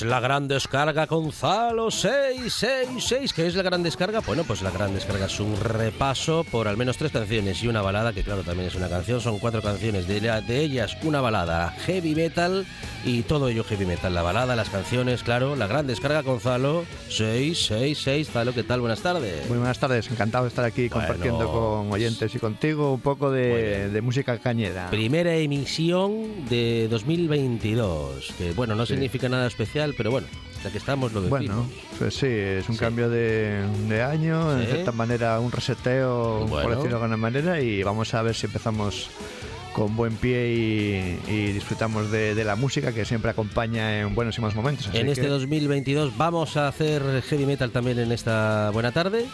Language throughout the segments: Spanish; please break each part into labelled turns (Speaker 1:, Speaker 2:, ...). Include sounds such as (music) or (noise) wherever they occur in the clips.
Speaker 1: Es la gran descarga Gonzalo 666. ¿Qué es la gran descarga? Bueno, pues la gran descarga es un repaso por al menos tres canciones y una balada, que claro, también es una canción. Son cuatro canciones, de, de ellas una balada heavy metal y todo ello heavy metal. La balada, las canciones, claro. La gran descarga Gonzalo 666. Zalo, ¿qué tal? Buenas tardes.
Speaker 2: Muy buenas tardes, encantado de estar aquí compartiendo con oyentes y contigo un poco de, de, música cañera.
Speaker 1: Primera emisión de 2022, que bueno, no significa nada especial pero bueno, ya que estamos lo decimos.
Speaker 2: Bueno, pues sí, es un cambio de, año, de cierta manera un reseteo, por decirlo de alguna manera, y vamos a ver si empezamos con buen pie y, disfrutamos de, la música que siempre acompaña en buenos y malos momentos.
Speaker 1: en este 2022 vamos a hacer heavy metal también en esta buena tarde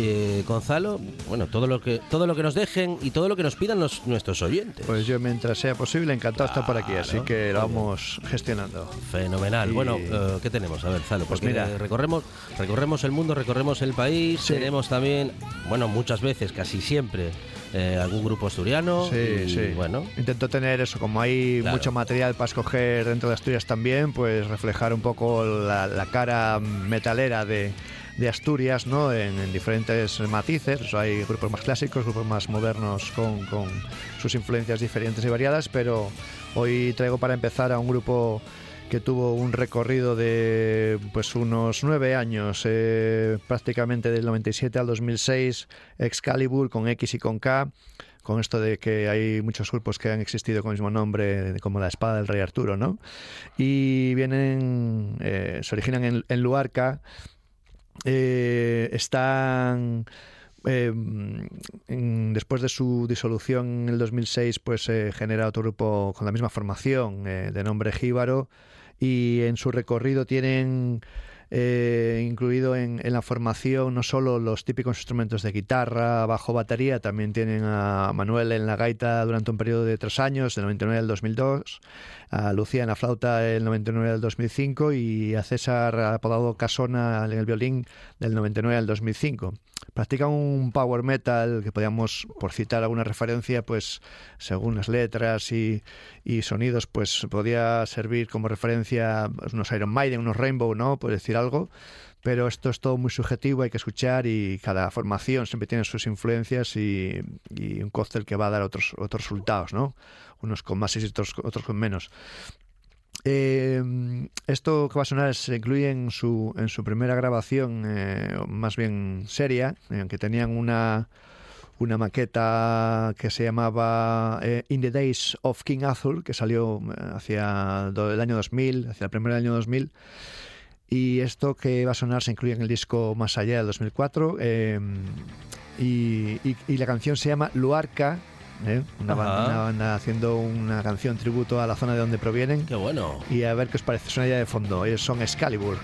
Speaker 1: eh, Gonzalo, bueno, todo lo que todo lo que nos dejen y todo lo que nos pidan los, nuestros oyentes.
Speaker 2: Pues yo mientras sea posible encantado de estar por aquí, así que lo vamos gestionando.
Speaker 1: Fenomenal. Bueno, eh, ¿qué tenemos? A ver, Zalo, pues mira, recorremos recorremos el mundo, recorremos el país, tenemos también, bueno, muchas veces, casi siempre eh, algún grupo asturiano.
Speaker 2: Sí, sí. Bueno. Intento tener eso, como hay mucho material para escoger dentro de Asturias también, pues reflejar un poco la cara metalera de de Asturias, ¿no? En, diferentes matices. hay grupos más clásicos, grupos más modernos con, sus influencias diferentes y variadas, pero hoy traigo para empezar a un grupo que tuvo un recorrido de pues unos nueve años, eh, prácticamente del 97 al 2006, Excalibur con X y con K, con esto de que hay muchos grupos que han existido con el mismo nombre, como la espada del rey Arturo, ¿no? Y vienen, eh, se originan en, en Luarca, eh, están eh, después de su disolución en el 2006 pues se genera otro grupo con la misma formación eh, de nombre Jíbaro y en su recorrido tienen eh, incluido en, la formación no solo los típicos instrumentos de guitarra, bajo, batería, también tienen a Manuel en la gaita durante un periodo de tres años, del 99 al 2002, a Lucía en la flauta del 99 al 2005 y a César apodado Casona en el violín del 99 al 2005 practica un power metal que podíamos, por citar alguna referencia, pues según las letras y, sonidos, pues podía servir como referencia unos Iron Maiden, unos Rainbow, ¿no? Por decir algo. Pero esto es todo muy subjetivo, hay que escuchar y cada formación siempre tiene sus influencias y, un cóctel que va a dar otros, otros resultados, ¿no? Unos con más éxitos, otros con menos. Eh, esto que va a sonar se incluye en su, en su primera grabación, eh, más bien seria, en que tenían una, una maqueta que se llamaba eh, In the Days of King Arthur, que salió hacia el año 2000, hacia el primer año 2000. Y esto que va a sonar se incluye en el disco Más allá del 2004. Y, y, y la canción se llama Luarca ¿eh? una, banda, haciendo una canción tributo a la zona de donde provienen.
Speaker 1: Qué bueno.
Speaker 2: Y a ver qué os parece, suena ya de fondo. Ellos son Excalibur.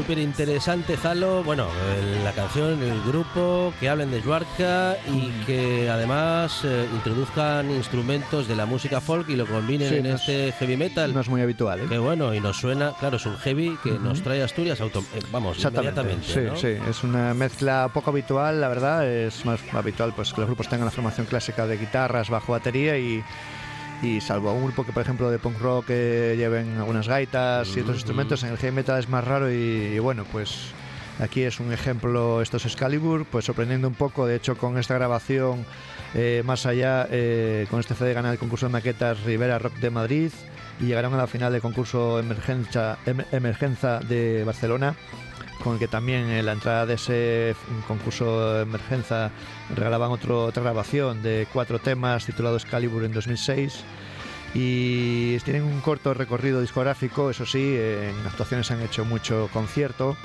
Speaker 1: Súper interesante, Zalo. Bueno, la canción, el grupo, que hablen de Yuarca y que además eh, introduzcan instrumentos de la música folk y lo combinen en este heavy metal.
Speaker 2: No es muy habitual, ¿eh?
Speaker 1: Que bueno, y nos suena, claro, es un heavy que nos trae Asturias, auto, eh, vamos, inmediatamente.
Speaker 2: Sí, sí, es una mezcla poco habitual, la verdad. Es más habitual pues que los grupos tengan la formación clásica de guitarras, bajo batería y y salvo un grupo que por ejemplo de punk rock que lleven algunas gaitas y otros instrumentos, en el heavy metal es más raro y, bueno, pues aquí es un ejemplo, esto es Excalibur, pues sorprendiendo un poco, de hecho con esta grabación eh, más allá, eh, con este CD ganan el concurso de maquetas Rivera Rock de Madrid y llegaron a la final del concurso Emergencia, Emergenza de Barcelona con el que también en la entrada de ese concurso de emergencia regalaban otro, otra grabación de cuatro temas titulado Excalibur en 2006 y tienen un corto recorrido discográfico, eso sí, en actuaciones han hecho mucho concierto.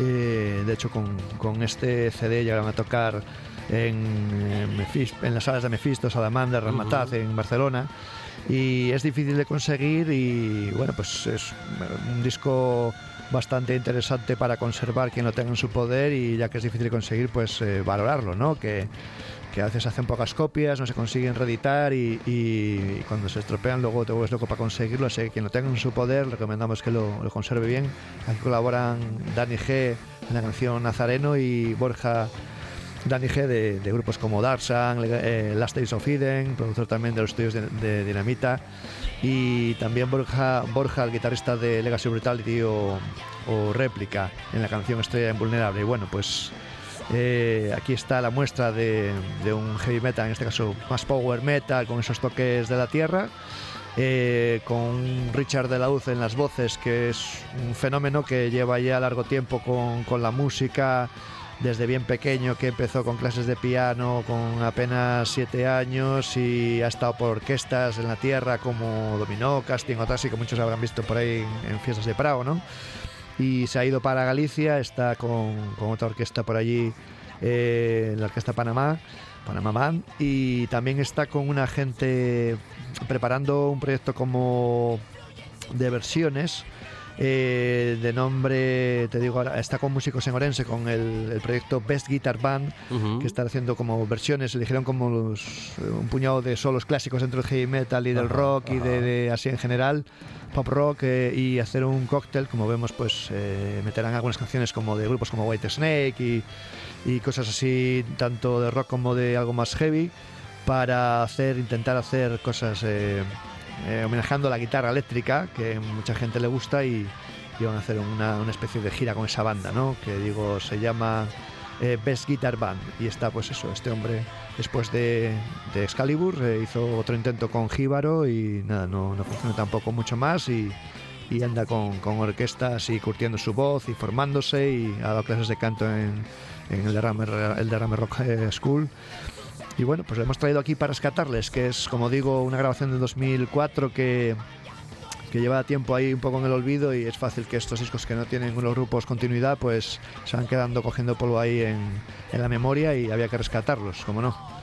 Speaker 2: Eh, de hecho, con, este CD llegaron a tocar en, en las salas de Mephisto, Salamandra, Ramataz, en Barcelona. Y es difícil de conseguir y bueno, pues es un disco bastante interesante para conservar quien lo tenga en su poder y ya que es difícil conseguir, pues eh, valorarlo, ¿no? Que, a veces hacen pocas copias, no se consiguen reeditar y, cuando se estropean luego te vuelves loco para conseguirlo, así que quien lo tenga en su poder recomendamos que lo, conserve bien. Aquí colaboran Dani G en la canción Nazareno y Borja Dani G de, grupos como Darsan, eh, Last Days of Eden, productor también de los estudios de Dinamita y también Borja, Borja el guitarrista de Legacy Brutality o, o Réplica en la canción Estrella Invulnerable. Y bueno, pues eh, aquí está la muestra de, un heavy metal, en este caso más power metal, con esos toques de la tierra. Eh, con Richard de la Uz en las voces, que es un fenómeno que lleva ya largo tiempo con, con la música desde bien pequeño que empezó con clases de piano con apenas siete años y ha estado por orquestas en la tierra como Dominó, Casting o Tassi, que muchos habrán visto por ahí en fiestas de Prago, ¿no? Y se ha ido para Galicia, está con, otra orquesta por allí, eh, la Orquesta Panamá, Panamá y también está con una gente preparando un proyecto como de versiones eh, de nombre, te digo ahora, está con músicos en Orense con el, proyecto Best Guitar Band, que está haciendo como versiones, eligieron como un puñado de solos clásicos dentro del heavy metal y del rock y de, así en general, pop rock eh, y hacer un cóctel, como vemos, pues eh, meterán algunas canciones como de grupos como White Snake y, y cosas así, tanto de rock como de algo más heavy para hacer, intentar hacer cosas eh, homenajeando la guitarra eléctrica, que mucha gente le gusta, y, van a hacer una, una, especie de gira con esa banda, ¿no? Que digo, se llama eh, Best Guitar Band. Y está, pues eso, este hombre, después de, de Excalibur, eh, hizo otro intento con Jíbaro y nada, no, no funcionó tampoco mucho más. Y, y anda con, con, orquestas y curtiendo su voz y formándose y ha dado clases de canto en, en el, derrame, el derrame Rock School y bueno, pues lo hemos traído aquí para rescatarles, que es, como digo, una grabación de 2004 que, que lleva tiempo ahí un poco en el olvido y es fácil que estos discos que no tienen unos grupos continuidad, pues se van quedando cogiendo polvo ahí en, en la memoria y había que rescatarlos, como no.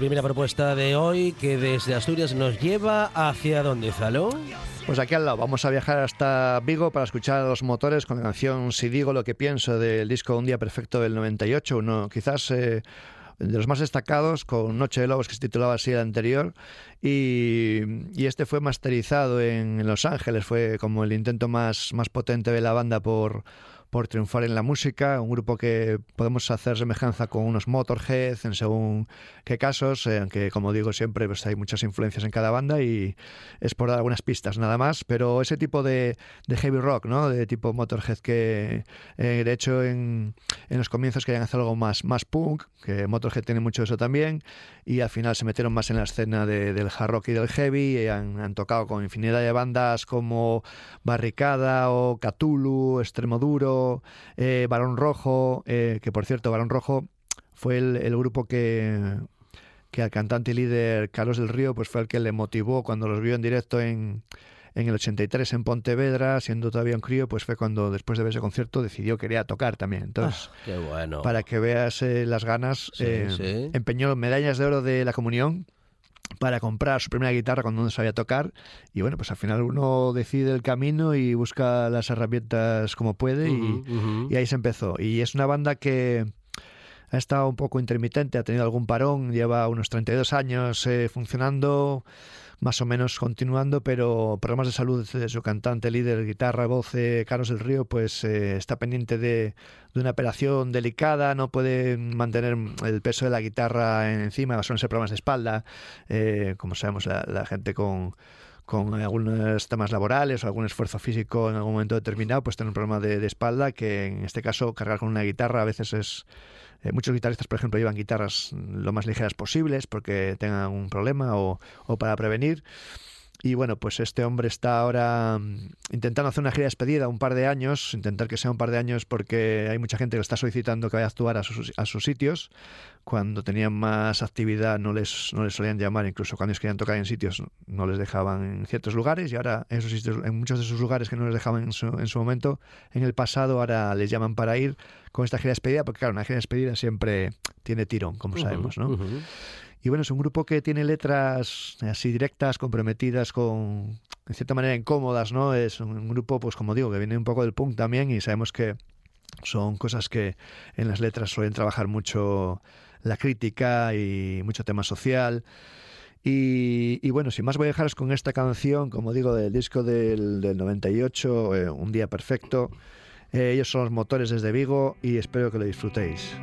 Speaker 1: Primera propuesta de hoy que desde Asturias nos lleva hacia dónde, Zalo.
Speaker 2: Pues aquí al lado, vamos a viajar hasta Vigo para escuchar a los motores con la canción Si digo lo que pienso del disco Un día perfecto del 98, uno quizás eh, de los más destacados, con Noche de Lobos, que se titulaba así el anterior, y, este fue masterizado en Los Ángeles, fue como el intento más, más potente de la banda por, por triunfar en la música, un grupo que podemos hacer semejanza con unos Motorhead en según qué casos, aunque como digo siempre pues hay muchas influencias en cada banda y es por dar algunas pistas nada más, pero ese tipo de, heavy rock, ¿no? de tipo Motorhead que eh, de hecho en, los comienzos querían hacer algo más, más punk, que Motorhead tiene mucho de eso también, y al final se metieron más en la escena del hard rock y del heavy, y han, tocado con infinidad de bandas como Barricada o Cthulhu, Extremo Eh, Balón Rojo, eh, que por cierto, Balón Rojo fue el, grupo que, que al cantante y líder Carlos del Río pues fue el que le motivó cuando los vio en directo en, en el 83 en Pontevedra, siendo todavía un crío, pues fue cuando después de ver ese concierto decidió que quería tocar también. Entonces,
Speaker 1: ah, qué bueno.
Speaker 2: para que veas eh, las ganas, eh, empeñó medallas de oro de la comunión para comprar su primera guitarra cuando no sabía tocar. Y bueno pues al final uno decide el camino y busca las herramientas como puede y, y ahí se empezó. Y es una banda que ha estado un poco intermitente, ha tenido algún parón, lleva unos 32 años eh, funcionando, más o menos continuando, pero problemas de salud de su cantante, líder, guitarra, voz, eh, Carlos del Río, pues eh, está pendiente de, una operación delicada, no puede mantener el peso de la guitarra encima, son ser problemas de espalda, como sabemos la, gente con con algunos temas laborales o algún esfuerzo físico en algún momento determinado, pues tiene un problema de, espalda que en este caso cargar con una guitarra a veces es, eh, muchos guitarristas, por ejemplo, llevan guitarras lo más ligeras posibles porque tengan un problema o, o para prevenir. Y bueno, pues este hombre está ahora mm, intentando hacer una gira de despedida un par de años, intentar que sea un par de años porque hay mucha gente que está solicitando que vaya a actuar a sus, a sus sitios. Cuando tenían más actividad no les, no les solían llamar, incluso cuando ellos querían tocar en sitios no les dejaban en ciertos lugares y ahora en, esos sitios, en muchos de esos lugares que no les dejaban en su, en su momento, en el pasado ahora les llaman para ir con esta gira de despedida, porque claro, una gira de despedida siempre tiene tirón, como sabemos, ¿no? Y bueno, es un grupo que tiene letras así directas, comprometidas, con, en cierta manera incómodas, ¿no? Es un grupo, pues como digo, que viene un poco del punk también y sabemos que son cosas que en las letras suelen trabajar mucho la crítica y mucho tema social. Y, bueno, sin más voy a dejaros con esta canción, como digo, del disco del, del 98, eh, Un Día Perfecto. Eh, ellos son los motores desde Vigo y espero que lo disfrutéis.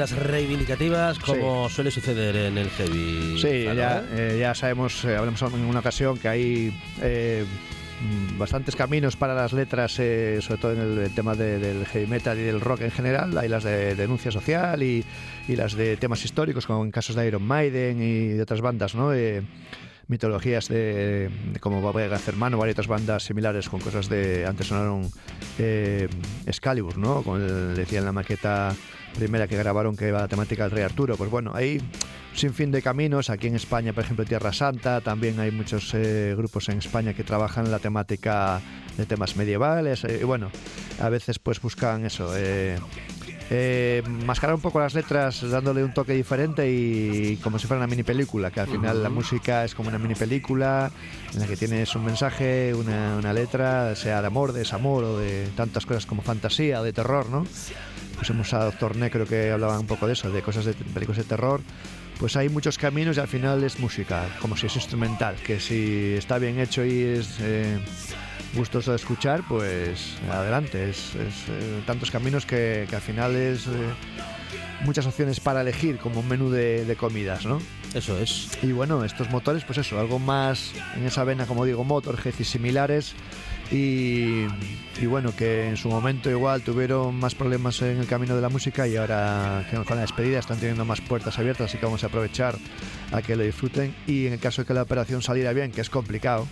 Speaker 1: Letras reivindicativas como suele suceder en el heavy.
Speaker 2: Sí, ya, eh, ya sabemos, eh, hablamos en una ocasión que hay eh, bastantes caminos para las letras, eh, sobre todo en el, tema del heavy metal y del rock en general. Hay las de denuncia social y, y las de temas históricos, como en casos de Iron Maiden y de otras bandas, ¿no? Eh, mitologías de, de como Babega Hermano, varias otras bandas similares con cosas de. Antes sonaron eh, Excalibur, ¿no? Como decía en la maqueta primera que grabaron que va la temática del Rey Arturo. Pues bueno, hay sin fin de caminos. Aquí en España, por ejemplo, Tierra Santa, también hay muchos eh, grupos en España que trabajan la temática de temas medievales. Eh, y bueno, a veces pues buscan eso. Eh, eh, mascarar un poco las letras dándole un toque diferente y como si fuera una mini película, que al final la música es como una mini película en la que tienes un mensaje, una, una letra, sea de amor, de desamor o de tantas cosas como fantasía o de terror, ¿no? Pues hemos a Doctor Necro que hablaba un poco de eso, de cosas de películas de terror. Pues hay muchos caminos y al final es música, como si es instrumental, que si está bien hecho y es eh, gustoso de escuchar, pues adelante. Es, es, eh, tantos caminos que, que, al final es eh, muchas opciones para elegir como un menú de, de, comidas, ¿no?
Speaker 1: Eso es.
Speaker 2: Y bueno, estos motores, pues eso, algo más en esa vena, como digo, Motorhead y similares. Y, bueno, que en su momento igual tuvieron más problemas en el camino de la música y ahora con la despedida están teniendo más puertas abiertas, así que vamos a aprovechar a que lo disfruten y en el caso de que la operación saliera bien, que es complicado,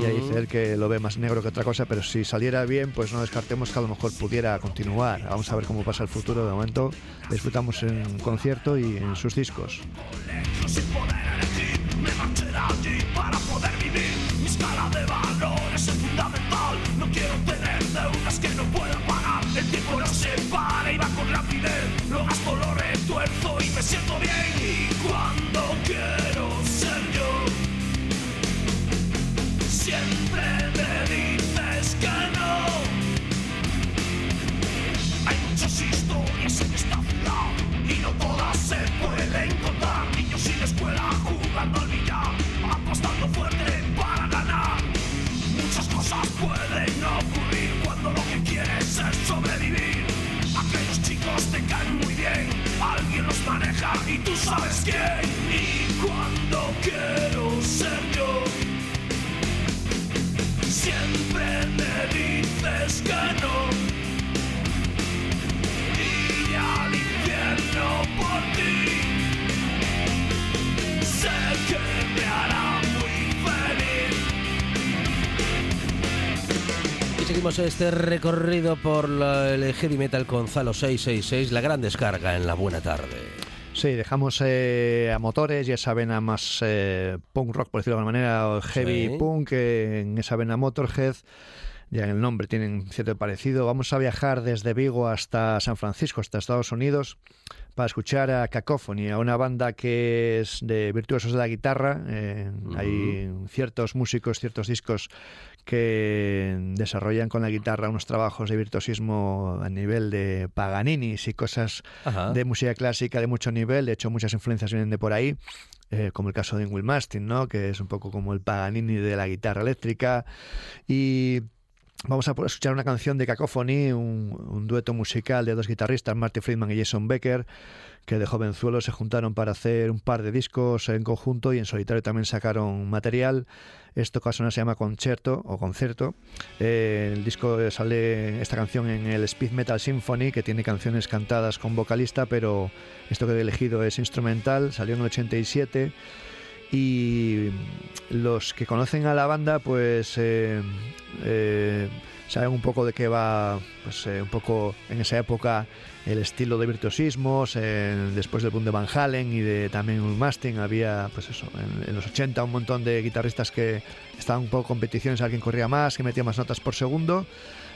Speaker 2: y ahí dice que lo ve más negro que otra cosa, pero si saliera bien, pues no descartemos que a lo mejor pudiera continuar. Vamos a ver cómo pasa el futuro. De momento disfrutamos en concierto y en sus discos. Deudas que no pueda pagar. El tiempo no se para y va con rapidez. Lo gasto, lo retuerzo y me siento bien. Y cuando quiero ser yo, siempre me dices que no. Te caen muy bien, alguien los maneja y tú sabes quién. Y cuando quiero ser yo, siempre me dices que no.
Speaker 1: Seguimos este recorrido por la, el heavy metal Gonzalo 666, la gran descarga en la buena tarde.
Speaker 2: Sí, dejamos eh, a motores y esa vena más eh, punk rock, por decirlo de alguna manera, o heavy sí. punk, eh, en esa vena Motorhead. Ya en el nombre tienen cierto parecido. Vamos a viajar desde Vigo hasta San Francisco, hasta Estados Unidos, para escuchar a Cacophony, a una banda que es de virtuosos de la guitarra. Eh, uh -huh. Hay ciertos músicos, ciertos discos que desarrollan con la guitarra unos trabajos de virtuosismo a nivel de Paganinis y cosas Ajá. de música clásica de mucho nivel. De hecho, muchas influencias vienen de por ahí. Eh, como el caso de Will Mastin, ¿no? que es un poco como el Paganini de la guitarra eléctrica. Y Vamos a escuchar una canción de Cacophony, un, dueto musical de dos guitarristas, Marty Friedman y Jason Becker, que de jovenzuelos se juntaron para hacer un par de discos en conjunto y en solitario también sacaron material. Esto caso se llama Concerto o Concerto. Eh, el disco sale esta canción en el Speed Metal Symphony, que tiene canciones cantadas con vocalista, pero esto que he elegido es instrumental. Salió en el 87 y los que conocen a la banda pues eh, eh, saben un poco de qué va pues eh, un poco en esa época el estilo de virtuosismos después del boom de Van Halen y de también un Mastin había pues eso en, en, los 80 un montón de guitarristas que estaban un poco competiciones alguien corría más que metía más notas por segundo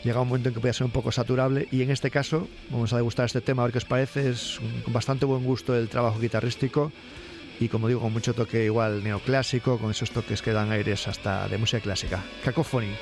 Speaker 2: llega un momento en que podía ser un poco saturable y en este caso vamos a degustar este tema a ver qué os parece es un, con bastante buen gusto el trabajo guitarrístico y como digo con mucho toque igual neoclásico con esos toques que dan aires hasta de música clásica. Cacophony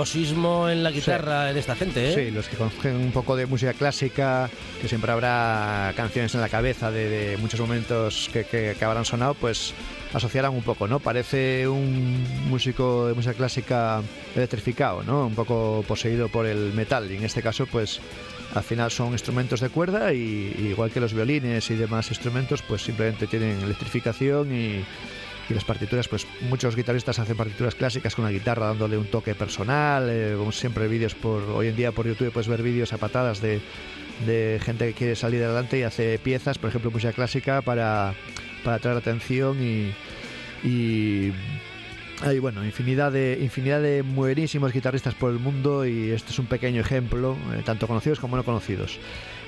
Speaker 1: virtuosismo en la guitarra en esta gente, ¿eh?
Speaker 2: Sí, los que conocen un poco de música clásica, que siempre habrá canciones en la cabeza de, muchos momentos que, que, que, habrán sonado, pues asociarán un poco, ¿no? Parece un músico de música clásica electrificado, ¿no? Un poco poseído por el metal. Y en este caso, pues al final son instrumentos de cuerda y, igual que los violines y demás instrumentos, pues simplemente tienen electrificación y, y las partituras, pues muchos guitarristas hacen partituras clásicas con la guitarra dándole un toque personal. Eh, como siempre, vídeos por hoy en día por YouTube puedes ver vídeos a patadas de, de, gente que quiere salir adelante y hace piezas, por ejemplo, música clásica para, para atraer atención y, y hay bueno, infinidad de, infinidad de buenísimos guitarristas por el mundo y este es un pequeño ejemplo, eh, tanto conocidos como no conocidos.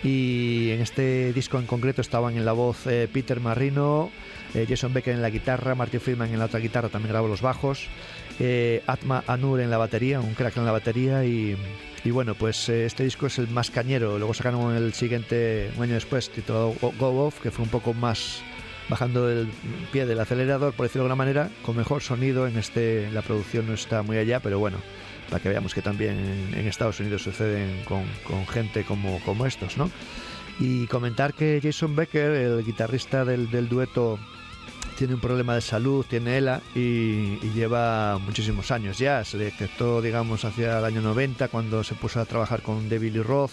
Speaker 2: Y en este disco en concreto estaban en la voz eh, Peter Marrino, eh, Jason Becker en la guitarra, Martin Friedman en la otra guitarra, también grabó los bajos, eh, Atma Anur en la batería, un crack en la batería y, y bueno, pues eh, este disco es el más cañero. Luego sacaron el siguiente, un año después, titulado Go Off, que fue un poco más bajando el pie del acelerador, por decirlo de alguna manera, con mejor sonido. En este la producción no está muy allá, pero bueno, para que veamos que también en, Estados Unidos suceden con, con, gente como, como estos, ¿no? Y comentar que Jason Becker, el guitarrista del, del dueto, tiene un problema de salud, tiene ELA y, y, lleva muchísimos años ya. Se detectó, digamos, hacia el año 90 cuando se puso a trabajar con David Lee Roth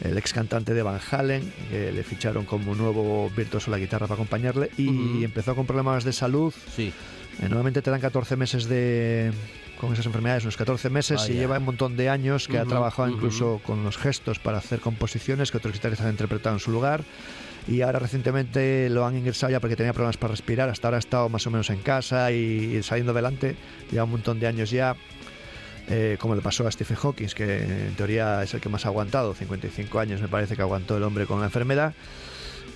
Speaker 2: el ex cantante de Van Halen, que le ficharon como nuevo virtuoso la guitarra para acompañarle y uh -huh. empezó con problemas de salud.
Speaker 1: Sí.
Speaker 2: Eh, normalmente te dan 14 meses de con esas enfermedades, unos 14 meses
Speaker 1: Vaya.
Speaker 2: y lleva un montón de años que
Speaker 1: Uh
Speaker 2: ha
Speaker 1: -huh,
Speaker 2: trabajado
Speaker 1: uh -huh.
Speaker 2: incluso con los gestos para hacer composiciones que otros guitarristas han interpretado en su lugar y ahora recientemente lo han ingresado ya porque tenía problemas para respirar, hasta ahora ha estado más o menos en casa y, y saliendo adelante, lleva un montón de años ya eh, como le pasó a Stephen Hawking, que en teoría es el que más ha aguantado, 55 años me parece que aguantó el hombre con la enfermedad.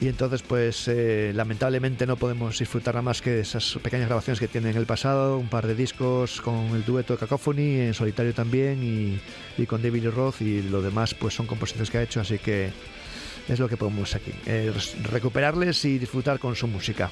Speaker 2: Y entonces, pues eh, lamentablemente no podemos disfrutar nada más que esas pequeñas grabaciones que tiene en el pasado, un par de discos con el dueto de Cacophony, en solitario también, y, y con David Roth, y lo demás pues son composiciones que ha hecho, así que es lo que podemos aquí, eh, recuperarles y disfrutar con su música.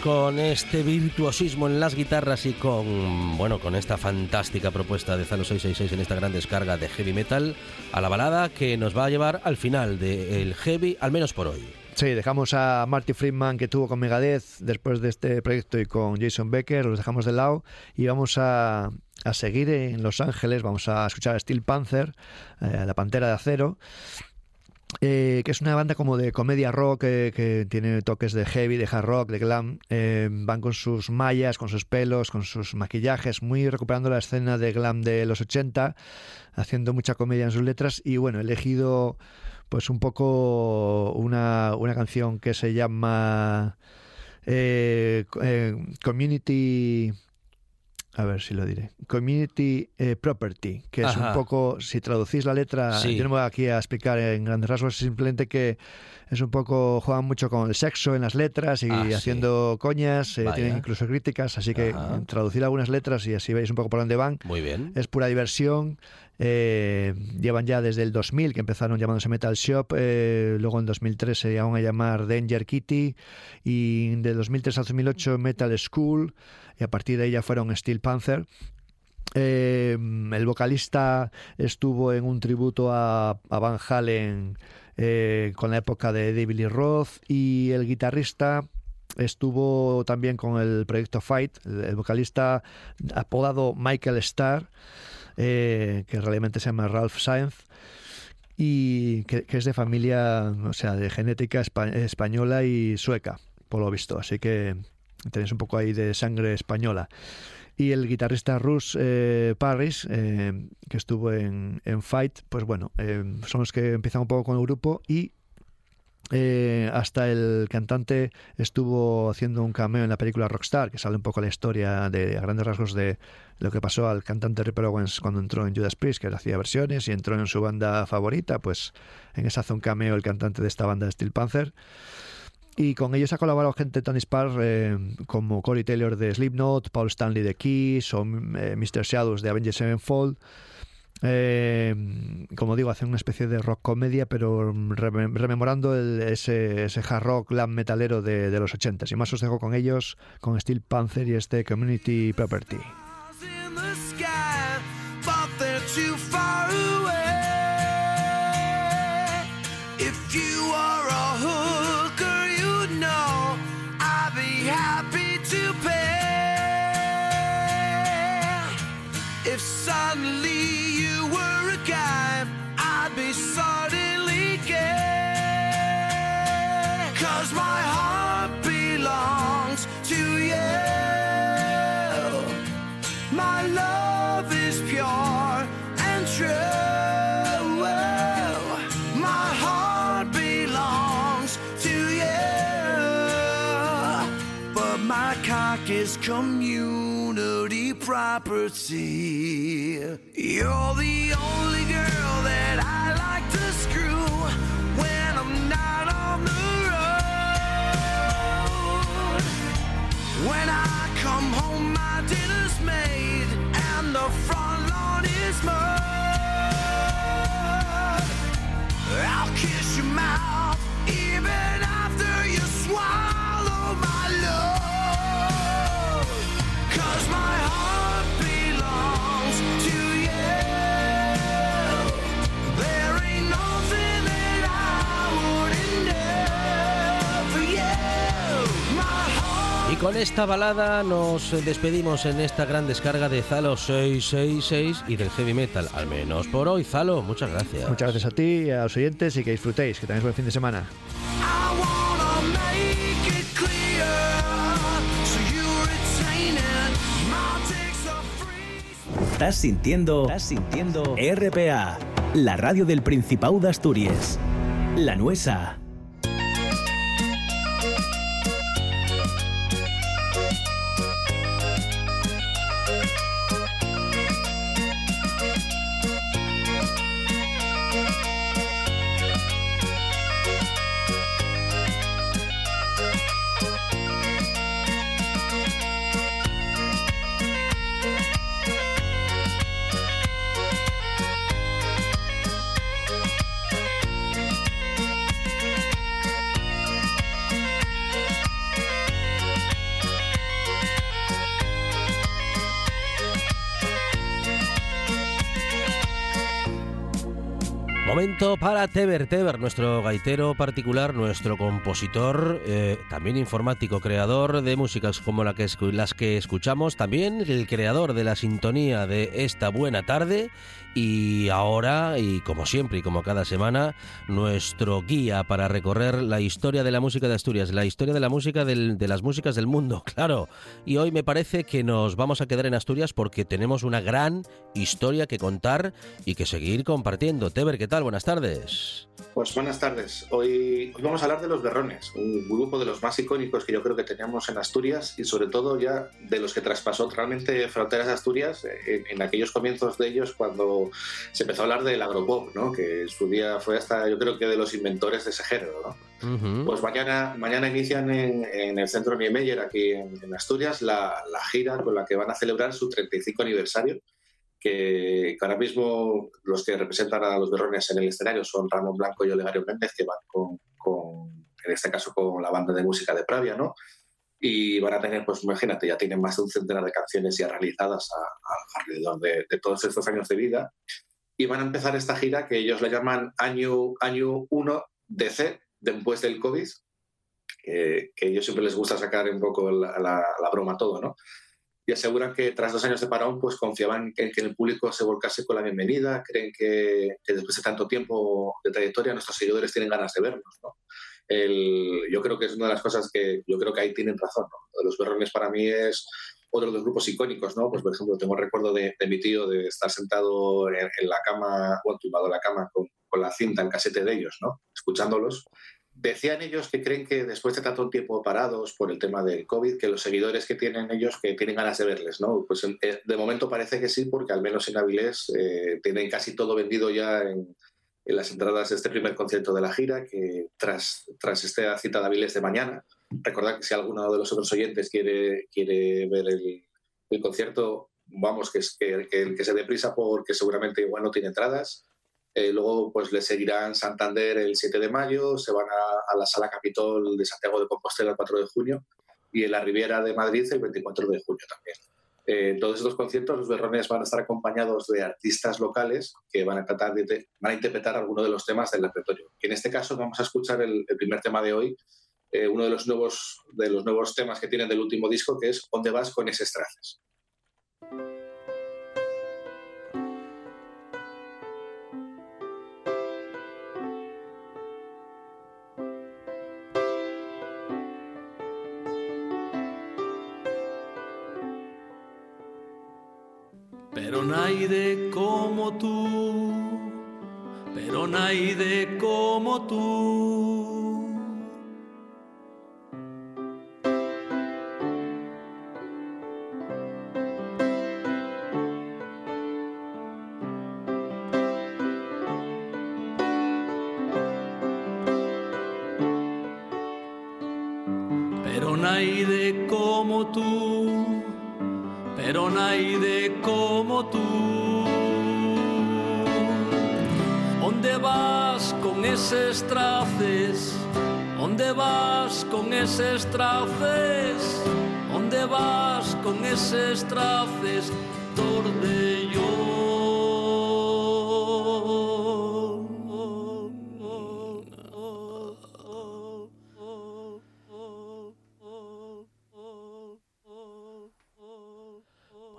Speaker 1: Con este virtuosismo en las guitarras y con bueno con esta fantástica propuesta de Zalo 666 en esta gran descarga de heavy metal a la balada que nos va a llevar al final del heavy, al menos por hoy.
Speaker 2: Sí, dejamos a Marty Friedman que tuvo con Megadeth después de este proyecto y con Jason Becker, los dejamos de lado y vamos a, a seguir en Los Ángeles, vamos a escuchar a Steel Panther, eh, la Pantera de Acero, eh, que es una banda como de comedia rock eh, que tiene toques de heavy, de hard rock, de glam. Eh, van con sus mallas, con sus pelos, con sus maquillajes, muy recuperando la escena de glam de los 80, haciendo mucha comedia en sus letras. Y bueno, he elegido pues un poco una, una canción que se llama eh, Community a ver si lo diré. Community eh, Property, que es
Speaker 1: Ajá.
Speaker 2: un poco, si traducís la letra,
Speaker 1: Sí.
Speaker 2: yo no me voy aquí a explicar en grandes rasgos, simplemente que es un poco, juegan mucho con el sexo en las letras y
Speaker 1: Ah, sí.
Speaker 2: haciendo coñas, eh, tienen incluso críticas, así que
Speaker 1: Ajá.
Speaker 2: traducir algunas letras y así veis un poco por dónde van.
Speaker 1: Muy bien.
Speaker 2: Es pura diversión. eh, llevan ya desde el 2000, que empezaron llamándose Metal Shop. eh, luego en 2003 se llegaron a llamar Danger Kitty. Y de 2003 al 2008 Metal School. Y a partir de ya fueron Steel Panther. Eh, el vocalista estuvo en un tributo a, Van Halen eh, con la época de David Lee Roth. Y el guitarrista estuvo también con el proyecto Fight. El, vocalista apodado Michael Starr eh, que realmente se llama Ralph Saenz y que, es de familia, o sea, de genética espa española y sueca, por lo visto. Así que tenéis un poco ahí de sangre española. Y el guitarrista Russ eh, Parrish, eh, que estuvo en, en, Fight, pues bueno, eh, son los que empiezan un poco con el grupo y
Speaker 3: Eh, hasta el cantante estuvo haciendo un cameo en la película Rockstar, que sale un poco la historia de a grandes rasgos de lo que pasó al cantante Ripper Owens cuando entró en Judas Priest, que hacía versiones y entró en su banda favorita, pues en esa hace un cameo el cantante de esta banda de Steel Panther. Y con ellos ha colaborado gente Tony Spar eh, como Corey Taylor de Slipknot, Paul Stanley de Kiss o eh, Mr. Shadows de Avengers Sevenfold. Eh, como digo, hacen una especie de rock comedia, pero rememorando ese, ese hard rock glam metalero de, de los 80 Y más os dejo con ellos, con Steel Panther y este Community Property. Is community property. You're the only girl that I like to screw when I'm not on the road. When I come home, my dinner's made and the front lawn is mowed. I'll kiss your mouth even after you swallow con esta balada nos despedimos en esta gran descarga de Zalo 666 y del heavy metal, al menos por hoy. Zalo, muchas gracias. Muchas gracias a ti y a los oyentes y que disfrutéis, que tengáis buen fin de semana.
Speaker 4: Estás sintiendo, estás sintiendo RPA, la radio del Principado de Asturias. La Nuesa.
Speaker 1: para Teber Teber, nuestro gaitero particular, nuestro compositor, eh, también informático, creador de músicas como las que escuchamos, también el creador de la sintonía de esta buena tarde y ahora, y como siempre y como cada semana, nuestro guía para recorrer la historia de la música de Asturias, la historia de la música de las músicas del mundo, (laughs) claro. Y hoy me parece que nos vamos a quedar en Asturias porque tenemos una gran historia que contar y que seguir compartiendo. Teber, ¿qué tal? Buenas tardes.
Speaker 5: Pues buenas tardes. Hoy, vamos a hablar de los berrones, un grupo de los más icónicos que yo creo que teníamos en Asturias y sobre todo ya de los que traspasó realmente fronteras de Asturias en, en aquellos comienzos de ellos cuando se empezó a hablar del agropop, ¿no? que en su día fue hasta, yo creo que de los inventores de ese género. ¿no? Pues mañana, mañana inician en, el centro Niemeyer, aquí en, Asturias, la, gira con la que van a celebrar su 35 aniversario. Que, ahora mismo los que representan a los berrones en el escenario son Ramón Blanco y Olegario Méndez, que van con, en este caso con la banda de música de Pravia, ¿no? y van a tener, pues imagínate, ya tienen más de un centenar de canciones ya realizadas alrededor de, todos estos años de vida y van a empezar esta gira que ellos le llaman año, año 1 DC, después del COVID, que, que, ellos siempre les gusta sacar un poco la, la, broma todo, ¿no? Y aseguran que tras dos años de parón, pues confiaban en que el público se volcase con la bienvenida, creen que, que después de tanto tiempo de trayectoria nuestros seguidores tienen ganas de vernos, ¿no? yo creo que es una de las cosas que yo creo que ahí tienen razón. ¿no? Los berrones para mí es otro de los grupos icónicos, ¿no? Pues por ejemplo, tengo el recuerdo de, mi tío de estar sentado en, la cama o tumbado en la cama con, con, la cinta, el casete de ellos, ¿no? Escuchándolos. Decían ellos que creen que después de tanto tiempo parados por el tema del COVID, que los seguidores que tienen ellos que tienen ganas de verles, ¿no? Pues eh, de momento parece que sí, porque al menos en Avilés eh, tienen casi todo vendido ya en, las entradas de este primer concierto de la gira, que tras, tras esta cita de Avilés de mañana, recordad que si alguno de los otros oyentes quiere, quiere ver el, el concierto, vamos, que, que, que, que se dé prisa porque seguramente igual no tiene entradas eh, luego pues le seguirán Santander el 7 de mayo, se van a, la Sala Capitol de Santiago de Compostela el 4 de junio y en la Riviera de Madrid el 24 de junio también. Eh, todos estos conciertos los berrones van a estar acompañados de artistas locales que van a tratar de van a interpretar algunos de los temas del repertorio. en este caso vamos a escuchar el, primer tema de hoy, eh, uno de los nuevos de los nuevos temas que tienen del último disco, que es ¿Dónde vas con ese traces?
Speaker 6: De como tú, pero nadie como tú. Pero nadie como tú, pero nadie como tú. ¿Dónde vas con esos traces? ¿Dónde vas con esos traces? ¿Dónde vas con esos traces? Torde yo.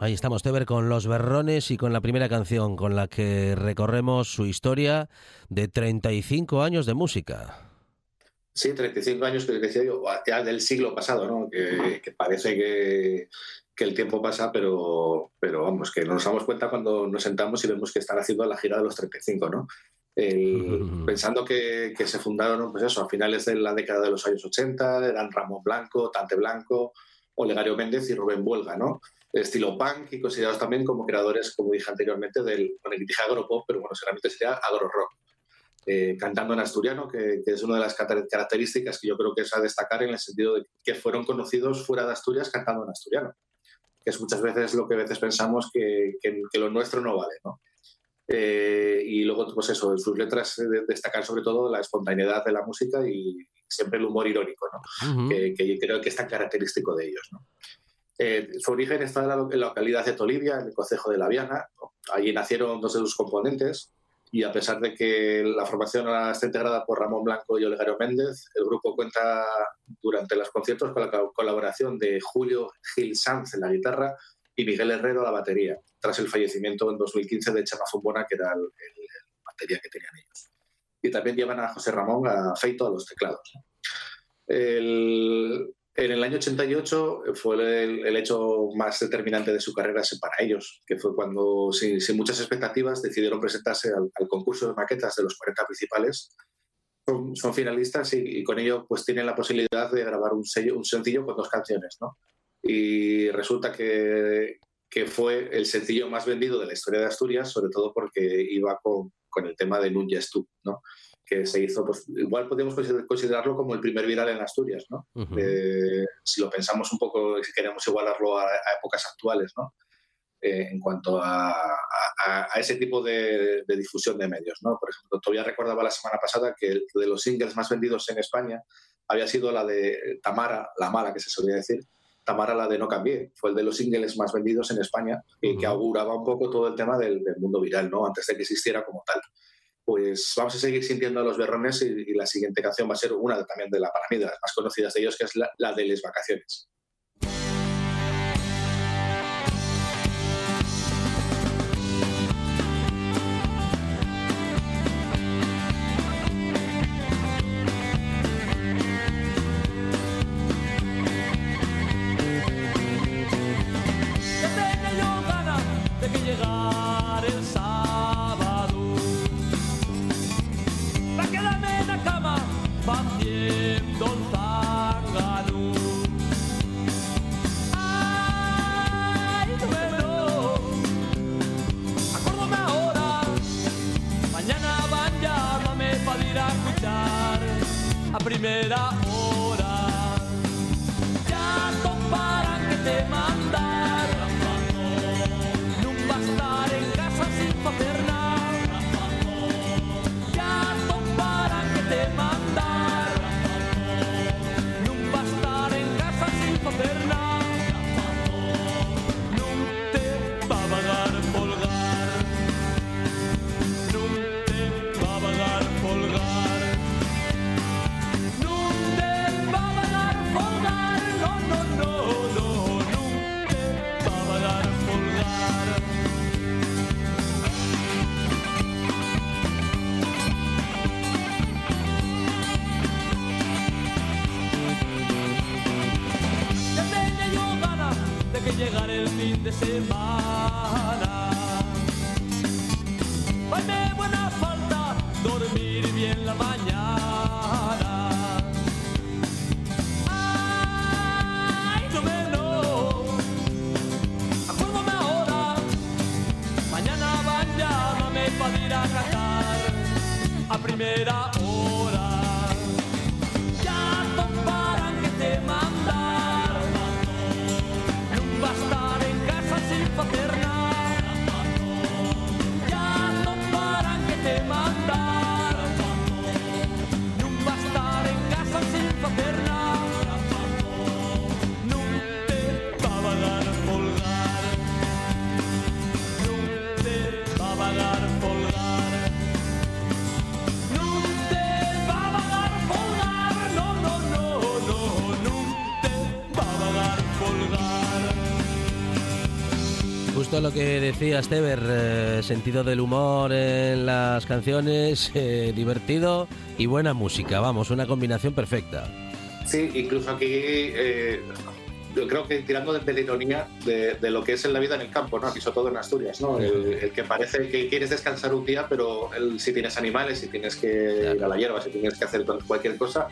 Speaker 1: Ahí estamos, Teber, con Los Berrones y con la primera canción con la que recorremos su historia de 35 años de música.
Speaker 5: Sí, 35 años que decía yo, ya del siglo pasado, ¿no? Que, parece que, el tiempo pasa, pero, pero vamos, que nos damos cuenta cuando nos sentamos y vemos que están haciendo la gira de los 35, ¿no? (laughs) pensando que, se fundaron, pues eso, a finales de la década de los años 80, eran Ramón Blanco, Tante Blanco, Olegario Méndez y Rubén Buelga, ¿no? Estilo punk y considerados también como creadores, como dije anteriormente, del, bueno, dije agropop, pero bueno, seguramente sería agro rock. Eh, cantando en asturiano, que, es una de las características que yo creo que es a destacar en el sentido de que fueron conocidos fuera de Asturias cantando en asturiano, que es muchas veces lo que a veces pensamos que, que, lo nuestro no vale. ¿no? Eh, y luego, pues eso, en sus letras destacar sobre todo la espontaneidad de la música y siempre el humor irónico, ¿no? que, que, creo que es tan característico de ellos. ¿no? Eh, su origen está en la, localidad de Tolivia, en el concejo de La Viana. Allí nacieron dos de sus componentes y a pesar de que la formación está integrada por Ramón Blanco y Olegario Méndez, el grupo cuenta durante los conciertos con la colaboración de Julio Gil Sanz en la guitarra y Miguel Herrero a la batería, tras el fallecimiento en 2015 de Chema Fumbona, que era el, batería que tenían ellos. Y también llevan a José Ramón a Feito a los teclados. El, en el año 88 fue el, hecho más determinante de su carrera para ellos, que fue cuando, sin, muchas expectativas, decidieron presentarse al, concurso de maquetas de los 40 principales. Son, finalistas y, con ello pues tienen la posibilidad de grabar un, sello, un sencillo con dos canciones. ¿no? Y resulta que, que, fue el sencillo más vendido de la historia de Asturias, sobre todo porque iba con, con el tema de Núñez Tú, ¿no? Que se hizo, pues igual podemos considerarlo como el primer viral en Asturias, ¿no? Eh, si lo pensamos un poco, si queremos igualarlo a, épocas actuales, ¿no? Eh, en cuanto a, ese tipo de, difusión de medios, ¿no? Por ejemplo, todavía recordaba la semana pasada que de los singles más vendidos en España había sido la de Tamara, la mala que se solía decir, Tamara la de No Cambié, fue el de los singles más vendidos en España y que auguraba un poco todo el tema del, del mundo viral, ¿no? Antes de que existiera como tal pues vamos a seguir sintiendo a los berrones y, la siguiente canción va a ser una también de la para mí de las más conocidas de ellos, que es la, la de las vacaciones.
Speaker 6: Primera
Speaker 1: Lo que decía Stever, eh, sentido del humor en las canciones, eh, divertido y buena música. Vamos, una combinación perfecta.
Speaker 5: Sí, incluso aquí eh, yo creo que tirando de, de la ironía de, de lo que es en la vida en el campo, ¿no? Aquí sobre todo en Asturias, ¿no? El, el que parece que quieres descansar un día, pero el- si tienes animales, si tienes que ir a la hierba, si tienes que hacer cualquier cosa,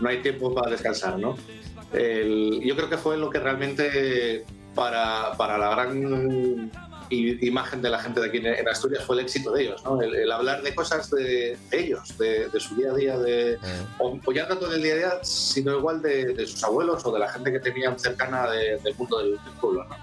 Speaker 5: no hay tiempo para descansar, ¿no? El- yo creo que fue lo que realmente para, para la gran imagen de la gente de aquí en- Asturias fue el éxito de ellos, ¿no? El, el hablar de cosas de, de ellos, de, de su día a día, de, o, o ya no tanto del día a día, sino igual de, de sus abuelos o de la gente que tenían cercana de- del mundo del, del pueblo, ¿no?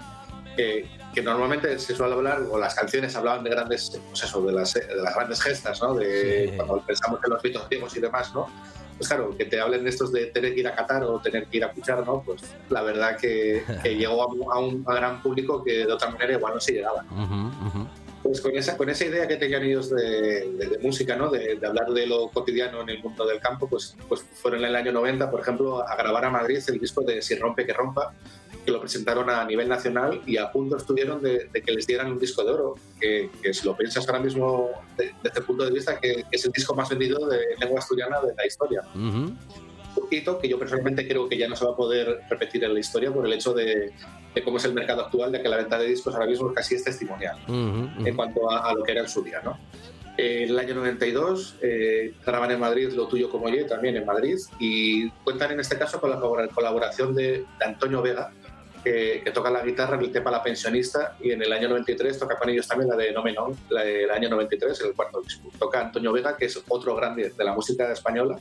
Speaker 5: Que, que normalmente se suele hablar, o las canciones hablaban de grandes, pues eso, de las, las grandes gestas, ¿no? De
Speaker 1: Sí.
Speaker 5: cuando pensamos en los mitos ciegos y demás, ¿no? Pues claro, que te hablen estos de tener que ir a Qatar o tener que ir a puchar, ¿no? Pues la verdad que, que (laughs) llegó a, un- a un a gran público que de otra manera igual no se llegaba.
Speaker 1: Ujú, ujú.
Speaker 5: Pues con esa, con esa idea que tenían ellos de, de- de música, ¿no? De, de hablar de lo cotidiano en el mundo del campo, pues, pues fueron en el año 90, por ejemplo, a grabar a Madrid el disco de Si rompe que rompa, que lo presentaron a nivel nacional y a punto estuvieron de, de que les dieran un disco de oro, que, que si lo piensas ahora mismo de- desde el punto de vista, que, que es el disco más vendido de lengua asturiana de la historia
Speaker 1: Ujú.
Speaker 5: un hito que yo personalmente creo que ya no se va a poder repetir en la historia por el hecho de, de cómo es el mercado actual, de que la venta de discos ahora mismo casi es testimonial
Speaker 1: Ujú, ujú.
Speaker 5: en cuanto a, a lo que era en su día. ¿no? El año 92 eh, graban en Madrid Lo Tuyo como Yo, también en Madrid, y cuentan en este caso con la colabora- colaboración de, de Antonio Vega, que, que toca la guitarra en el tema La Pensionista, y en el año 93 toca con ellos también la de No Me No, la del año 93, el cuarto disco. Toca Antonio Vega, que es otro grande de la música española,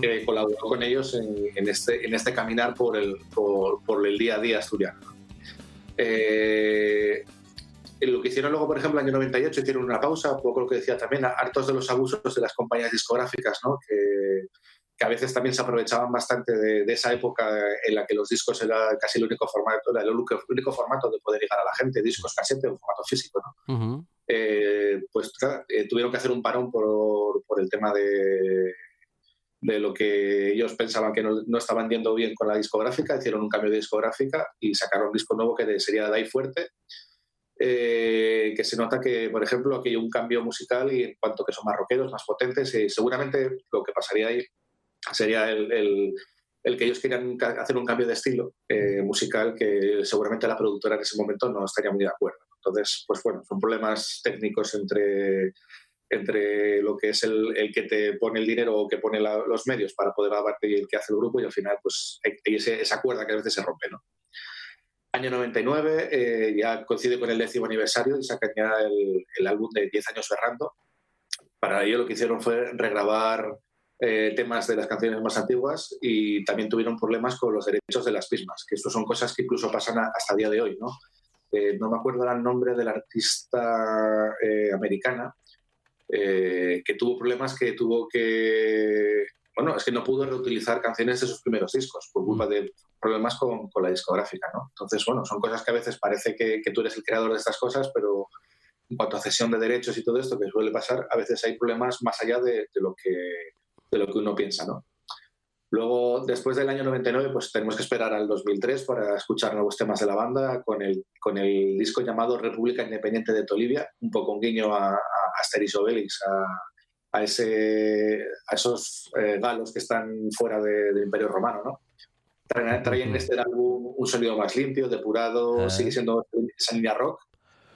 Speaker 5: que colaboró con ellos en, en este, en este caminar por el, por, por el día a día asturiano. Eh, lo que hicieron luego, por ejemplo, en el año 98, hicieron una pausa, un poco lo que decía también, hartos de los abusos de las compañías discográficas, ¿no? que, que a veces también se aprovechaban bastante de, de esa época en la que los discos era casi el único formato, era el único, único formato de poder llegar a la gente, discos casete, un formato físico. ¿no?
Speaker 1: Ujú.
Speaker 5: eh, pues claro, eh, tuvieron que hacer un parón por, por el tema de, de lo que ellos pensaban que no, no estaban yendo bien con la discográfica, hicieron un cambio de discográfica y sacaron un disco nuevo que de- sería Dai Fuerte, eh, que se nota que, por ejemplo, aquí hay un cambio musical y en cuanto que son más rockeros, más potentes, y seguramente lo que pasaría ahí sería el, el- que ellos querían hacer un cambio de estilo eh, musical que seguramente la productora en ese momento no estaría muy de acuerdo. Entonces, pues bueno, son problemas técnicos entre, entre lo que es el, que te pone el dinero o que pone los medios para poder darte y el que hace el grupo y al final pues hay, ese- esa cuerda que a veces se rompe, ¿no? Año 99, eh, ya coincide con el décimo aniversario y sacan ya el, álbum de 10 años berrando. Para ello lo que hicieron fue regrabar eh, temas de las canciones más antiguas y también tuvieron problemas con los derechos de las mismas, que esto son cosas que incluso pasan a- hasta el día de hoy, ¿no? Eh, no me acuerdo ahora el nombre de la artista eh, americana eh, que tuvo problemas que tuvo que... Bueno, es que no pudo reutilizar canciones de sus primeros discos por culpa de problemas con, con la discográfica, ¿no? Entonces, bueno, son cosas que a veces parece que, que tú eres el creador de estas cosas, pero en cuanto a cesión de derechos y todo esto que suele pasar, a veces hay problemas más allá de, de lo, que, de lo que uno piensa, ¿no? Luego, después del año 99, pues tenemos que esperar al 2003 para escuchar nuevos temas de la banda con el, con el disco llamado República Independiente de Tolivia, un poco un guiño a, a Asterix Obelix, a, a, ese, a esos eh, galos que están fuera de- del Imperio Romano, ¿no? Traen, traen en este álbum un sonido más limpio, depurado,
Speaker 1: Ah.
Speaker 5: sigue siendo esa línea rock,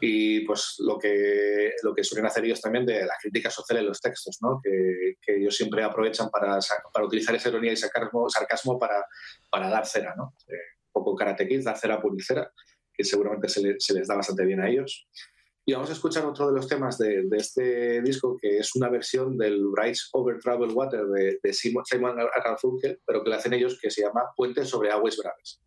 Speaker 5: y pues lo que, lo que suelen hacer ellos también de la crítica social en los textos, ¿no? que, que ellos siempre aprovechan para, para utilizar esa ironía y sarcasmo, sarcasmo para, para dar cera, ¿no? Eh, un poco Karate Kid, dar cera por cera, que seguramente se, le- se les da bastante bien a ellos. Y vamos a escuchar otro de los temas de, de este disco, que es una versión del Rise Over Troubled Water de, de Simon, Simon Garfunkel, pero que le hacen ellos, que se llama Puente sobre aguas braves.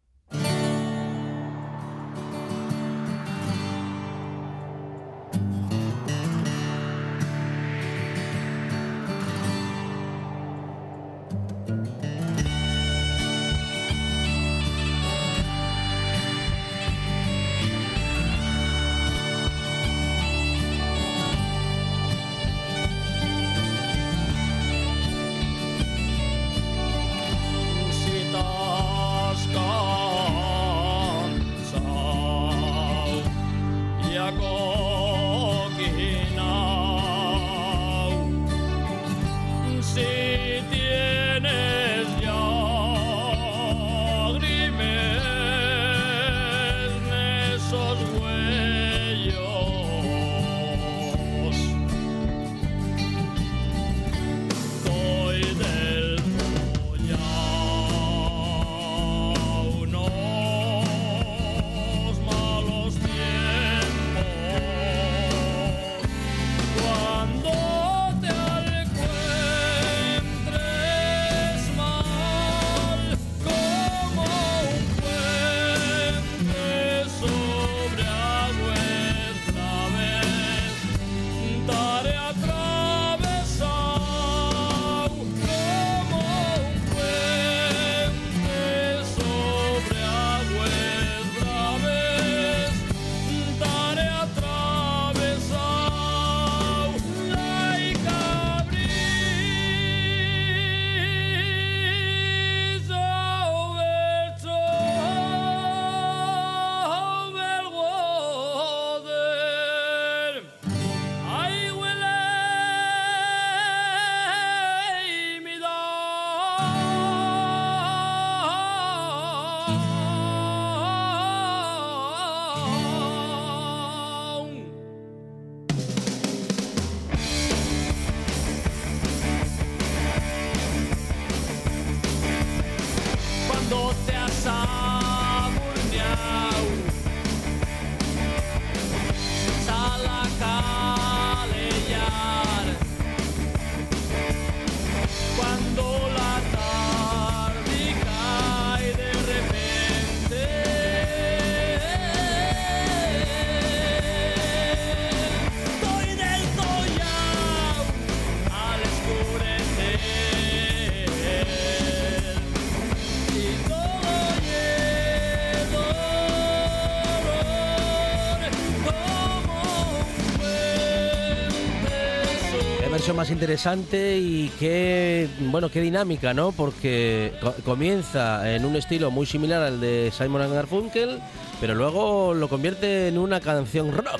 Speaker 1: Más interesante y qué bueno qué dinámica, ¿no? Porque co- comienza en un estilo muy similar al de Simon Garfunkel, pero luego lo convierte en una canción rock.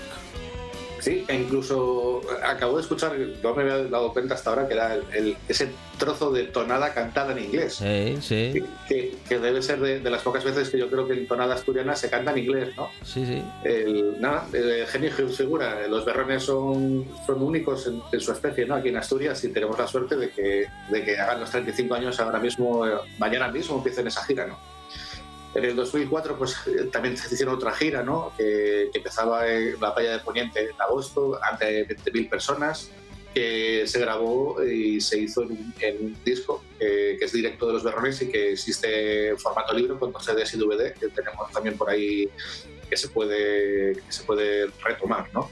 Speaker 5: Sí, e incluso acabo de escuchar, no me había dado cuenta hasta ahora que era el- el- ese trozo de tonada cantada en inglés.
Speaker 1: Sí, sí,
Speaker 5: Que, que debe ser de, de las pocas veces que yo creo que en tonada asturiana se canta en inglés, ¿no?
Speaker 1: sí, sí.
Speaker 5: El, nada, el genio figura, los berrones son, son únicos en, en su especie, ¿no? Aquí en Asturias y tenemos la suerte de que, de que hagan los 35 años ahora mismo, eh, mañana mismo empiecen esa gira, ¿no? En el 2004 pues (laughs) también se hicieron otra gira, ¿no? Que, empezaba en la playa de Poniente en agosto, ante 20.000 personas. que se grabó y se hizo en un disco eh, que es directo de los Berrones y que existe en formato libro con dos CDs y DVD que tenemos también por ahí que se puede, que se puede retomar. ¿no?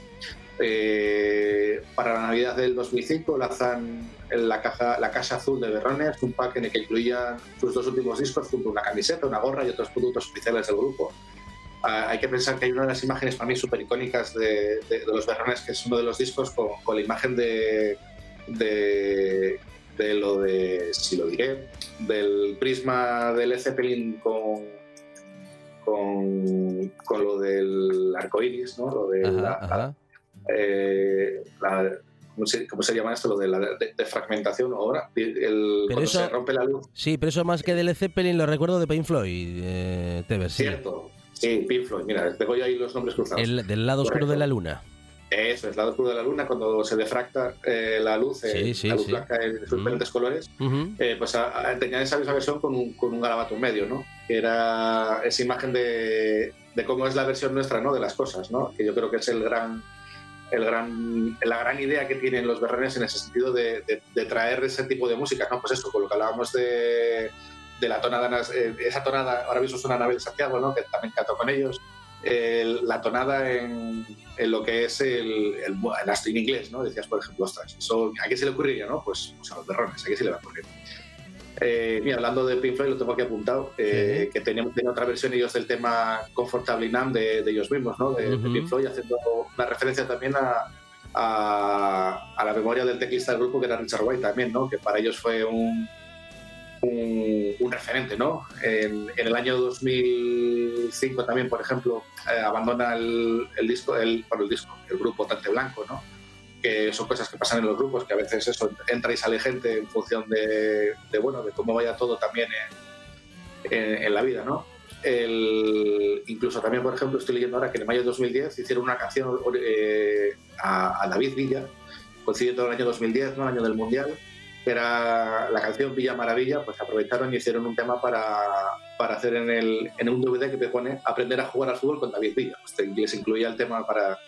Speaker 5: Eh, para la Navidad del 2005 lanzan en la, caja, la Casa Azul de Berrones un pack en el que incluían sus dos últimos discos junto a una camiseta, una gorra y otros productos oficiales del grupo. Ah, hay que pensar que hay una de las imágenes para mí súper icónicas de, de- de los Berrones, que es uno de los discos con, con la imagen de, de, de lo de, si lo diré, del prisma del Zeppelin con, con, con lo del arco iris, ¿no? Lo de
Speaker 1: Ajá,
Speaker 5: la,
Speaker 1: ajá.
Speaker 5: Eh, la- ¿cómo, se, cómo se llama esto? Lo de la de, de fragmentación ahora. El,
Speaker 1: Pero
Speaker 5: cuando
Speaker 1: eso-
Speaker 5: se rompe la luz.
Speaker 1: Sí, pero eso más que de Led Zeppelin lo recuerdo de Pink Floyd, eh, sí.
Speaker 5: Cierto. Sí, Pink Floyd. Mira, tengo yo ahí los nombres cruzados.
Speaker 1: El, del lado oscuro de la luna.
Speaker 5: Eso, es lado oscuro de la luna, cuando se defracta eh, la luz, eh,
Speaker 1: Sí,
Speaker 5: la luz
Speaker 1: sí.
Speaker 5: blanca en sus
Speaker 1: Mm.
Speaker 5: diferentes colores, eh, pues a- a- tenía esa misma versión con un, con un garabato en medio, ¿no? Que era esa imagen de, de cómo es la versión nuestra, ¿no? De las cosas, ¿no? Que yo creo que es el gran, el gran, la gran idea que tienen los berrenes en ese sentido de, traer ese tipo de música, ¿no? Pues eso, con lo que hablábamos de, la tonada, eh, esa tonada, ahora mismo suena Nave de Santiago, ¿no? Que también canto con ellos. El- la tonada en, lo que es el, el, el en inglés, ¿no? Decías, por ejemplo, ostras, eso, ¿a qué se le ocurriría, no? Pues, pues a los berrones, ¿a qué se le va a ocurrir? Eh, mira, hablando de Pink Floyd, lo tengo aquí apuntado, eh, que tenían, tenían otra versión ellos del tema Comfortably Numb de, de ellos mismos, ¿no? De, de
Speaker 1: Ujú.
Speaker 5: Pink Floyd, haciendo una referencia también a, a, a la memoria del teclista del grupo, que era Richard White también, ¿no? Que para ellos fue un, un, un referente, ¿no? En, en el año 2005 también, por ejemplo, eh, abandona el, el disco, el, bueno, el disco, el grupo Tante Blanco, ¿no? Que son cosas que pasan en los grupos, que a veces eso entra y sale gente en función de, bueno, de cómo vaya todo también en, la vida, ¿no? El- incluso también, por ejemplo, estoy leyendo ahora que en mayo de 2010 hicieron una canción eh, a, David Villa, coincidiendo el año 2010, ¿no? el año del Mundial, que era la canción Villa Maravilla, pues aprovecharon y hicieron un tema para, para hacer en, el, en un DVD que te pone Aprender a jugar al fútbol con David Villa. Pues les incluía el tema para,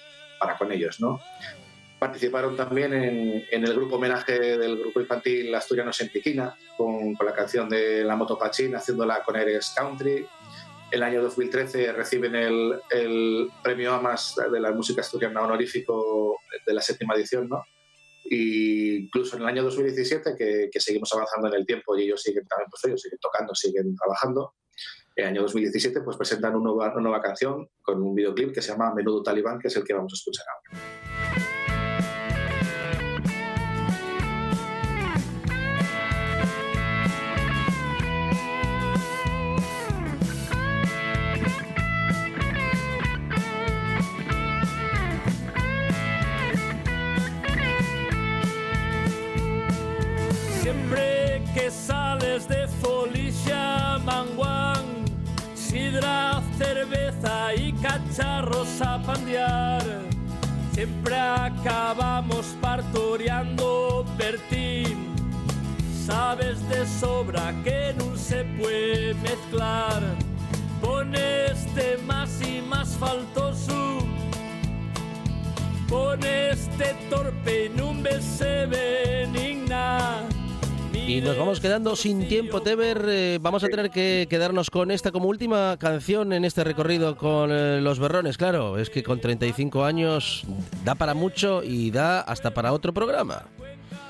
Speaker 5: para con ellos, ¿no? Participaron también en, en el grupo homenaje del grupo infantil Asturianos en Piquina, con, con la canción de La Moto Pachín, haciéndola con Eres Country. El año 2013 reciben el, el premio AMAS de la música asturiana honorífico de la séptima edición, ¿no? Y incluso en el año 2017, que, que seguimos avanzando en el tiempo y ellos siguen también, pues ellos siguen tocando, siguen trabajando. En el año 2017, pues presentan una nueva, una nueva canción con un videoclip que se llama Menudo Talibán, que es el que vamos a escuchar ahora.
Speaker 6: Y cacharros a pandear. Siempre acabamos partoreando Bertín. Sabes de sobra que no se puede mezclar. Pones más y más faltoso. Con este torpe no se benigna.
Speaker 1: Y nos vamos quedando sin tiempo, Teber. Eh, vamos a tener que quedarnos con esta como última canción en este recorrido con eh, los berrones. Claro, es que con 35 años da para mucho y da hasta para otro programa.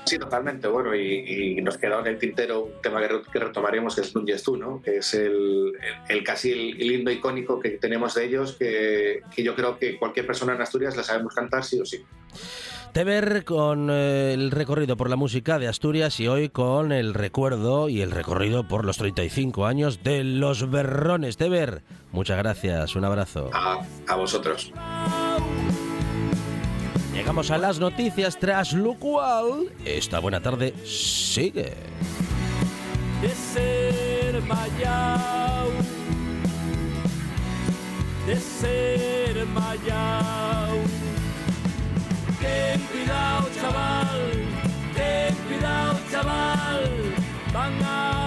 Speaker 5: Sí, totalmente. Bueno, y, y nos queda en el tintero un tema que, re- que retomaremos, que es Núñez tú, ¿no? Que es el, el- el casi el, el himno icónico que tenemos de ellos, que, que yo creo que cualquier persona en Asturias la sabemos cantar sí o sí.
Speaker 1: Teber con eh, el recorrido por la música de Asturias y hoy con el recuerdo y el recorrido por los 35 años de los berrones. Teber, muchas gracias, un abrazo.
Speaker 5: A, a vosotros.
Speaker 1: Llegamos a las noticias, tras lo cual esta buena tarde sigue.
Speaker 6: de ser mayao, de ser mayao. Ten cuidado, chaval, ten cuidado, chaval, van a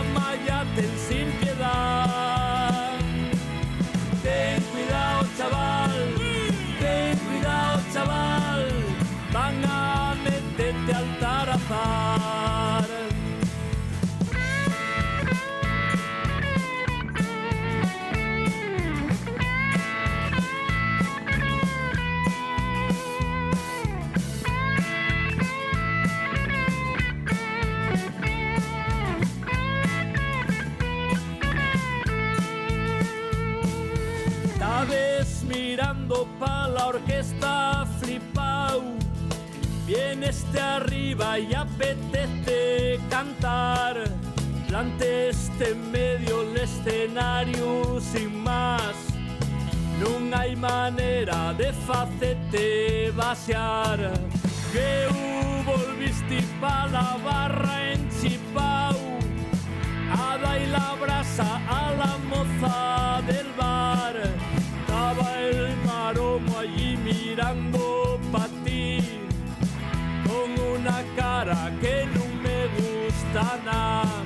Speaker 6: orquesta flipao. Vienes de arriba y apetece cantar. Plantes este medio el escenario sin más. Non hai maneira de facete vaciar Que volviste pa la barra en Chipau A dai la brasa a la moza del que no me gusta nada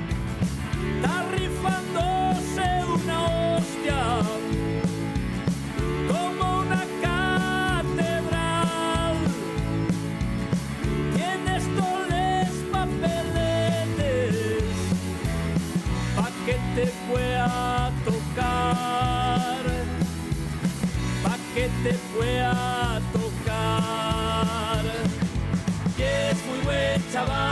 Speaker 6: buen chaval, y